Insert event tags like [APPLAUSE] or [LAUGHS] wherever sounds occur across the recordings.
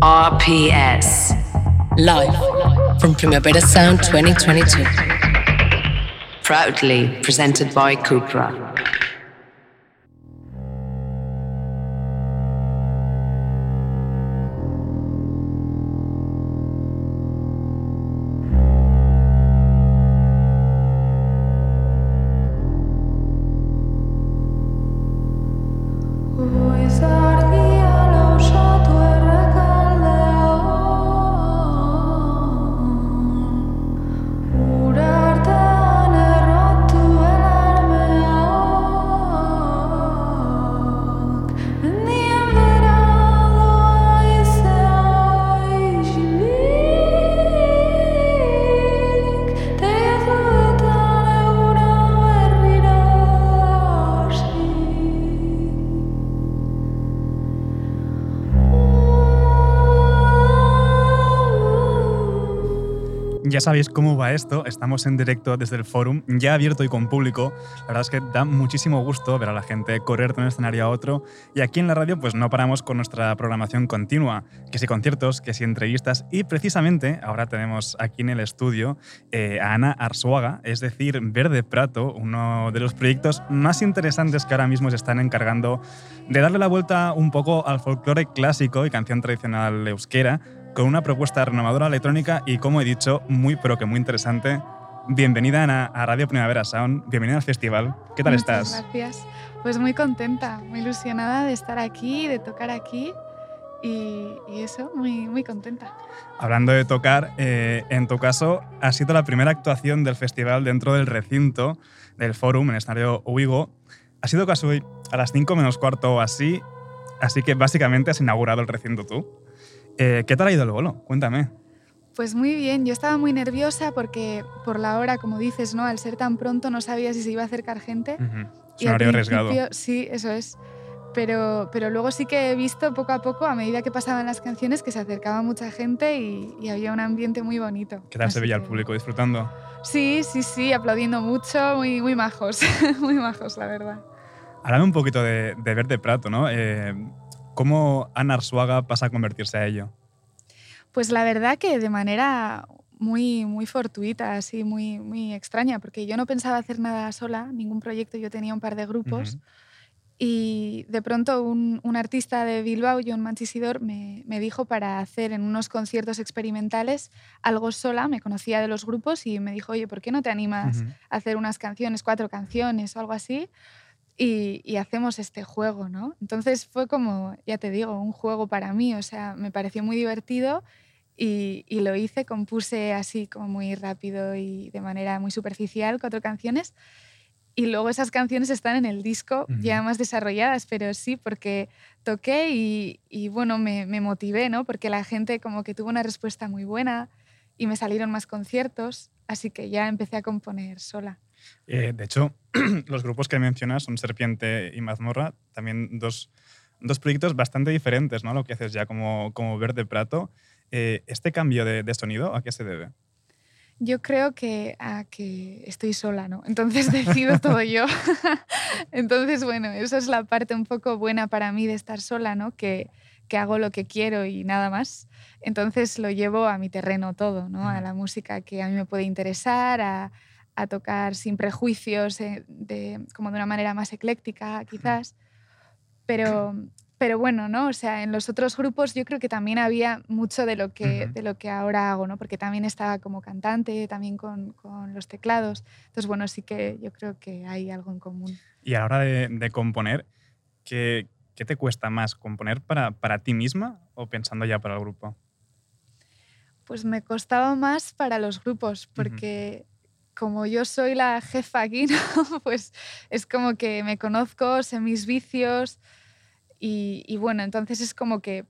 RPS. Live from Primavera Sound 2022. Proudly presented by Cupra. Ya sabéis cómo va esto, estamos en directo desde el forum, ya abierto y con público. La verdad es que da muchísimo gusto ver a la gente correr de un escenario a otro. Y aquí en la radio pues no paramos con nuestra programación continua, que si conciertos, que si entrevistas. Y precisamente ahora tenemos aquí en el estudio eh, a Ana Arzuaga, es decir, Verde Prato, uno de los proyectos más interesantes que ahora mismo se están encargando de darle la vuelta un poco al folclore clásico y canción tradicional euskera con una propuesta renovadora electrónica y, como he dicho, muy pero que muy interesante. Bienvenida Ana a Radio Primavera Sound, bienvenida al festival. ¿Qué tal Muchas estás? Gracias. Pues muy contenta, muy ilusionada de estar aquí, de tocar aquí y, y eso, muy, muy contenta. Hablando de tocar, eh, en tu caso ha sido la primera actuación del festival dentro del recinto del Forum en el escenario Uigo. Ha sido casi a las 5 menos cuarto o así, así que básicamente has inaugurado el recinto tú. Eh, ¿Qué tal ha ido el bolo? Cuéntame. Pues muy bien, yo estaba muy nerviosa porque por la hora, como dices, ¿no? Al ser tan pronto no sabía si se iba a acercar gente. Y un al horario arriesgado. Sí, eso es. Pero, pero luego sí que he visto poco a poco, a medida que pasaban las canciones, que se acercaba mucha gente y, y había un ambiente muy bonito. ¿Qué tal Así se veía el que- público disfrutando? Sí, sí, sí, aplaudiendo mucho, muy, muy majos, [LAUGHS] muy majos, la verdad. Háblame un poquito de, de Verde Prato, ¿no? Eh, ¿Cómo Ana Arzuaga pasa a convertirse a ello? Pues la verdad que de manera muy, muy fortuita, así, muy, muy extraña, porque yo no pensaba hacer nada sola, ningún proyecto, yo tenía un par de grupos. Y de pronto un, un artista de Bilbao, John Manchisidor, me, me dijo para hacer en unos conciertos experimentales algo sola, me conocía de los grupos y me dijo, oye, ¿por qué no te animas a hacer unas canciones, cuatro canciones o algo así? Y, y hacemos este juego, ¿no? Entonces fue como, ya te digo, un juego para mí, o sea, me pareció muy divertido y, y lo hice, compuse así como muy rápido y de manera muy superficial cuatro canciones y luego esas canciones están en el disco Ujú. ya más desarrolladas, pero sí, porque toqué y, y, bueno, me, me motivé, ¿no? Porque la gente como que tuvo una respuesta muy buena y me salieron más conciertos, así que ya empecé a componer sola. Eh, de hecho, [CLEARS THROAT] los grupos que mencionas son Serpiente y Mazmorra, también dos, dos proyectos bastante diferentes, ¿no? Lo que haces ya como, como Verde Prato. Eh, ¿Este cambio de, de sonido a qué se debe? Yo creo que a que estoy sola, ¿no? Entonces [LAUGHS] decido todo yo. [LAUGHS] Entonces, bueno, eso es la parte un poco buena para mí de estar sola, ¿no? Que, que hago lo que quiero y nada más. Entonces lo llevo a mi terreno todo, ¿no? A la música que a mí me puede interesar, a, a tocar sin prejuicios, eh, de, como de una manera más ecléctica, quizás. Pero, pero bueno, ¿no? O sea, en los otros grupos yo creo que también había mucho de lo que, Ujú. de lo que ahora hago, ¿no? Porque también estaba como cantante, también con, con los teclados. Entonces, bueno, sí que yo creo que hay algo en común. Y a la hora de, de componer, ¿qué, qué te cuesta más? ¿Componer para, para ti misma o pensando ya para el grupo? Pues me costaba más para los grupos, porque como yo soy la jefa aquí, [LAUGHS] ¿no? pues es como que me conozco, sé mis vicios y, y bueno, entonces es como que,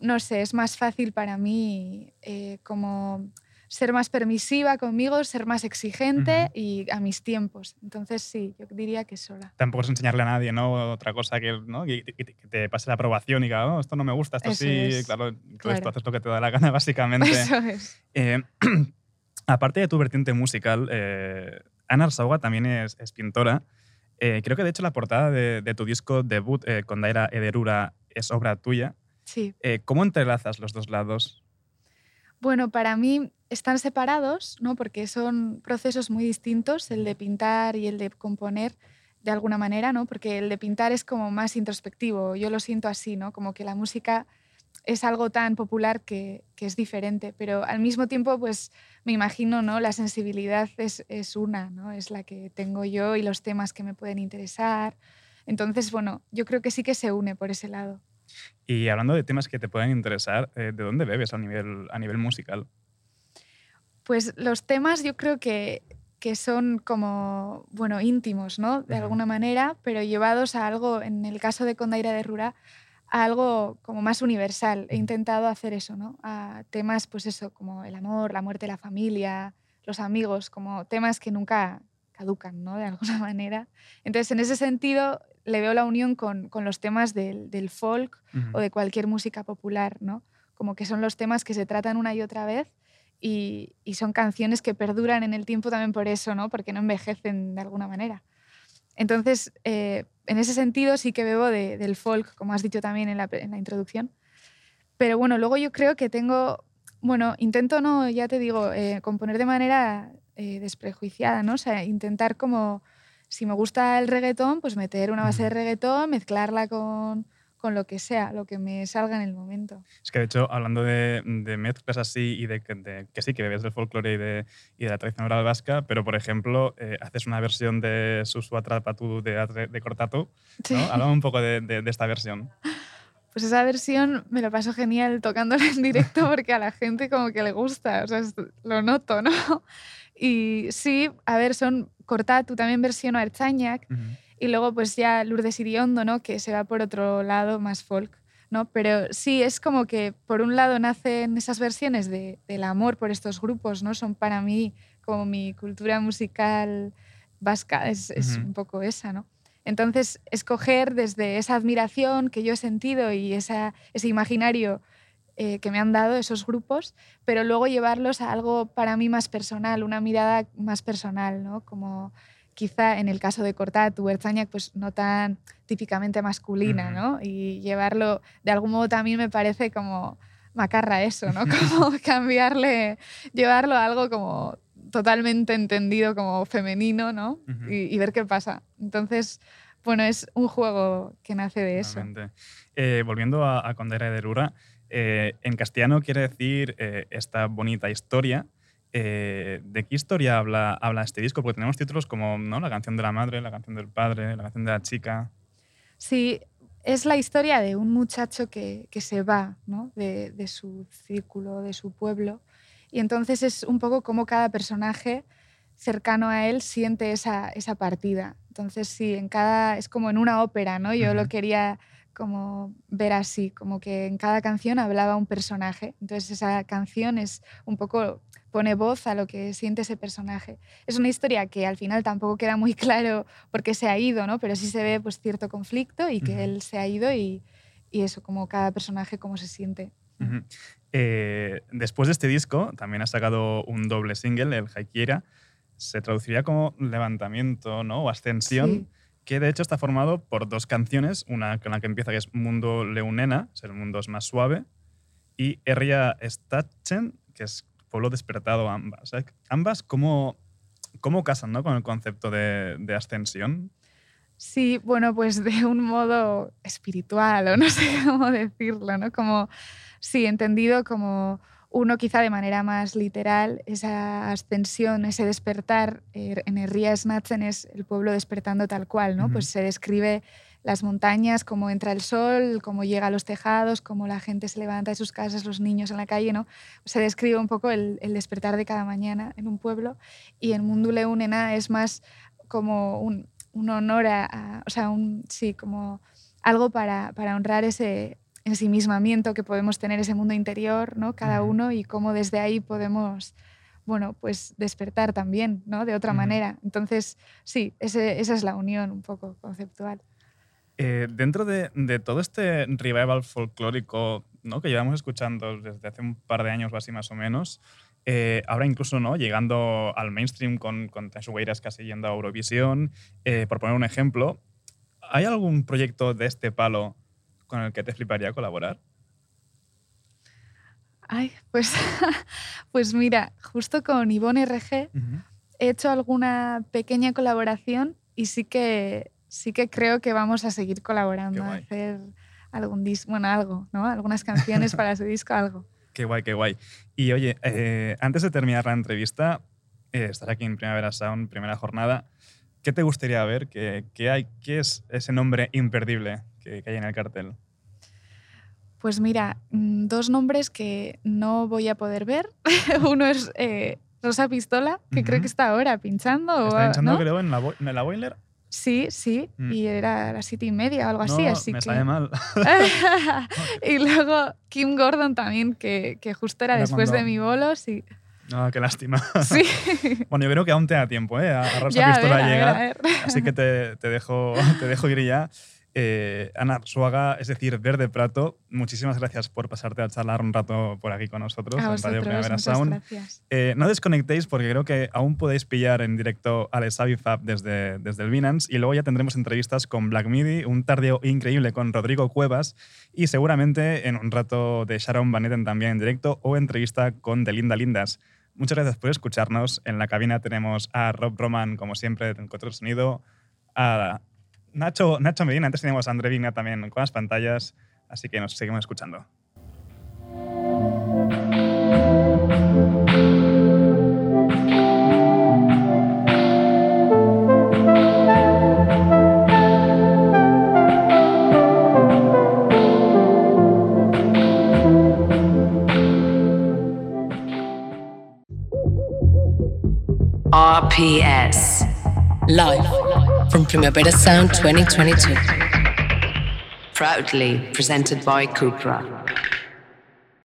no sé, es más fácil para mí eh, como ser más permisiva conmigo, ser más exigente y a mis tiempos. Entonces sí, yo diría que sola. Tampoco es enseñarle a nadie, ¿no? Otra cosa que, ¿no? que, te pase la aprobación y diga, "Oh, esto no me gusta, esto Eso sí. es, Claro, claro. tú haces lo que te da la gana, [LAUGHS] básicamente. Eso es. Eh, [CLEARS THROAT] aparte de tu vertiente musical, eh, Ana Arsauga también es, es pintora. Eh, creo que de hecho la portada de, de tu disco debut eh, con Daira Ederura es obra tuya. Sí. Eh, ¿Cómo entrelazas los dos lados? Bueno, para mí están separados, ¿no? Porque son procesos muy distintos, el de pintar y el de componer de alguna manera, ¿no? Porque el de pintar es como más introspectivo, yo lo siento así, ¿no? Como que la música es algo tan popular que, es diferente, pero al mismo tiempo, pues me imagino, ¿no? La sensibilidad es, es, una, ¿no? Es la que tengo yo y los temas que me pueden interesar. Entonces, bueno, yo creo que sí que se une por ese lado. Y hablando de temas que te pueden interesar, eh, ¿de dónde bebes a nivel, a nivel musical? Pues los temas yo creo que, que son como, bueno, íntimos, ¿no? De alguna manera, pero llevados a algo, en el caso de Condaira de Rura, a algo como más universal. He intentado hacer eso, ¿no? A temas, pues eso, como el amor, la muerte, la familia, los amigos, como temas que nunca caducan, ¿no? De alguna [LAUGHS] manera. Entonces, en ese sentido, le veo la unión con, con los temas del, del folk o de cualquier música popular, ¿no? Como que son los temas que se tratan una y otra vez y, y, son canciones que perduran en el tiempo también por eso, ¿no? Porque no envejecen de alguna manera. Entonces, eh, en ese sentido sí que bebo de, del folk, como has dicho también en la, en la, introducción. Pero bueno, luego yo creo que tengo, bueno, intento no, ya te digo, eh, componer de manera eh, desprejuiciada, ¿no? O sea, intentar como si me gusta el reggaetón, pues meter una base de reggaetón, mezclarla con, con lo que sea, lo que me salga en el momento. Es que de hecho, hablando de, de mezclas así y de, que sí, que bebes del folclore y de, y de la tradición oral vasca, pero por ejemplo, eh, haces una versión de Susu Atrapatu de, de Cortatu. ¿no? Háblame un poco de, de, esta versión. Pues esa versión me lo paso genial tocándola en directo [LAUGHS] porque a la gente como que le gusta, o sea, lo noto, ¿no? Y sí, a ver, son Cortatu, también versión a Erzañac, y luego pues ya Lourdes Iriondo, ¿no? Que se va por otro lado, más folk, ¿no? Pero sí, es como que por un lado nacen esas versiones de, del amor por estos grupos, ¿no? Son para mí como mi cultura musical vasca, es, es un poco esa, ¿no? Entonces, escoger desde esa admiración que yo he sentido y esa, ese imaginario eh, que me han dado esos grupos, pero luego llevarlos a algo para mí más personal, una mirada más personal, ¿no? Como quizá en el caso de Cortat tu Erzañac, pues no tan típicamente masculina, ¿no? Y llevarlo, de algún modo también me parece como macarra eso, ¿no? Como [LAUGHS] cambiarle, llevarlo a algo como totalmente entendido como femenino, ¿no? y, ver qué pasa. Entonces, bueno, es un juego que nace de eso. Eh, volviendo a, a Condera de Rura, eh, en castellano quiere decir eh, esta bonita historia. Eh, ¿De qué historia habla, habla este disco? Porque tenemos títulos como ¿no? La canción de la madre, la canción del padre, la canción de la chica. Sí, es la historia de un muchacho que, que se va ¿no? de, de, su círculo, de su pueblo. Y entonces es un poco como cada personaje cercano a él siente esa, esa partida. Entonces sí, en cada, es como en una ópera, ¿no? Yo lo quería como ver así, como que en cada canción hablaba un personaje. Entonces esa canción es un poco pone voz a lo que siente ese personaje. Es una historia que al final tampoco queda muy [LAUGHS] claro por qué se ha ido, ¿no? Pero sí se ve pues cierto conflicto y que él se ha ido y, y, eso, como cada personaje cómo se siente. eh, después de este disco también ha sacado un doble single, el Haikiera. Se traduciría como levantamiento, ¿no? O ascensión. Sí que de hecho está formado por dos canciones, una con la que empieza que es Mundo Leunena, es el mundo es más suave, y Erria Stachen, que es pueblo despertado ambas. Ambas, ¿cómo, cómo casan ¿no? con el concepto de, de ascensión? Sí, bueno, pues de un modo espiritual, o no sé [LAUGHS] cómo decirlo, ¿no? Como, sí, entendido como uno quizá de manera más literal, esa ascensión, ese despertar, eh, en Herria Snatzen es el pueblo despertando tal cual, ¿no? Pues se describe las montañas, cómo entra el sol, cómo llega a los tejados, cómo la gente se levanta de sus casas, los niños en la calle, ¿no? Se describe un poco el, despertar de cada mañana en un pueblo y en Mundule Unena es más como un, honor a, o sea, un, sí, como algo para, para honrar ese, ensimismamiento que podemos tener ese mundo interior, ¿no? Cada uno y cómo desde ahí podemos, bueno, pues despertar también, ¿no? De otra manera. Entonces, sí, esa es la unión un poco conceptual. Eh, dentro de, de, todo este revival folclórico ¿no? que llevamos escuchando desde hace un par de años o así más o menos, eh, ahora incluso ¿no? llegando al mainstream con, con Tashueiras casi yendo a Eurovisión, eh, por poner un ejemplo, ¿hay algún proyecto de este palo con el que te fliparía colaborar? Ay, pues, [LAUGHS] pues mira, justo con Ivonne RG he hecho alguna pequeña colaboración y sí que, sí que creo que vamos a seguir colaborando, a hacer algún disco, bueno, algo, ¿no? Algunas canciones [LAUGHS] para su disco, algo. Qué guay, qué guay. Y oye, eh, antes de terminar la entrevista, eh, estar aquí en Primavera Sound, primera jornada, ¿qué te gustaría ver? ¿Qué, qué hay, qué es ese nombre imperdible que, hay en el cartel? Pues mira, mm, dos nombres que no voy a poder ver. [LAUGHS] Uno es eh, Rosa Pistola, que creo que está ahora pinchando. Está pinchando, creo, en la, en la boiler. Sí, sí, mm. y era a las siete y media o algo así, así me que... mal. [LAUGHS] y luego Kim Gordon también, que, que justo era, después de mi bolo, sí. Ah, qué lástima. [LAUGHS] Sí. bueno, yo creo que aún te da tiempo, ¿eh? A Rosa Pistola llegar. Así que te, te, dejo, te dejo ir ya. Eh, Ana Suaga, es decir, Verde Prato, muchísimas gracias por pasarte a charlar un rato por aquí con nosotros en Radio Primavera Sound. Eh, no desconectéis porque creo que aún podéis pillar en directo a Fab desde, desde el Binance y luego ya tendremos entrevistas con Black Midi, un tardío increíble con Rodrigo Cuevas y seguramente en un rato de Sharon Van Etten también en directo o entrevista con Delinda Lindas. Muchas gracias por escucharnos. En la cabina tenemos a Rob Roman, como siempre, en Control Sonido, a Nacho, Nacho Medina, antes teníamos a André Vigna también con las pantallas, así que nos seguimos escuchando. RPS. From Primavera Sound 2022. Proudly presented by Cupra.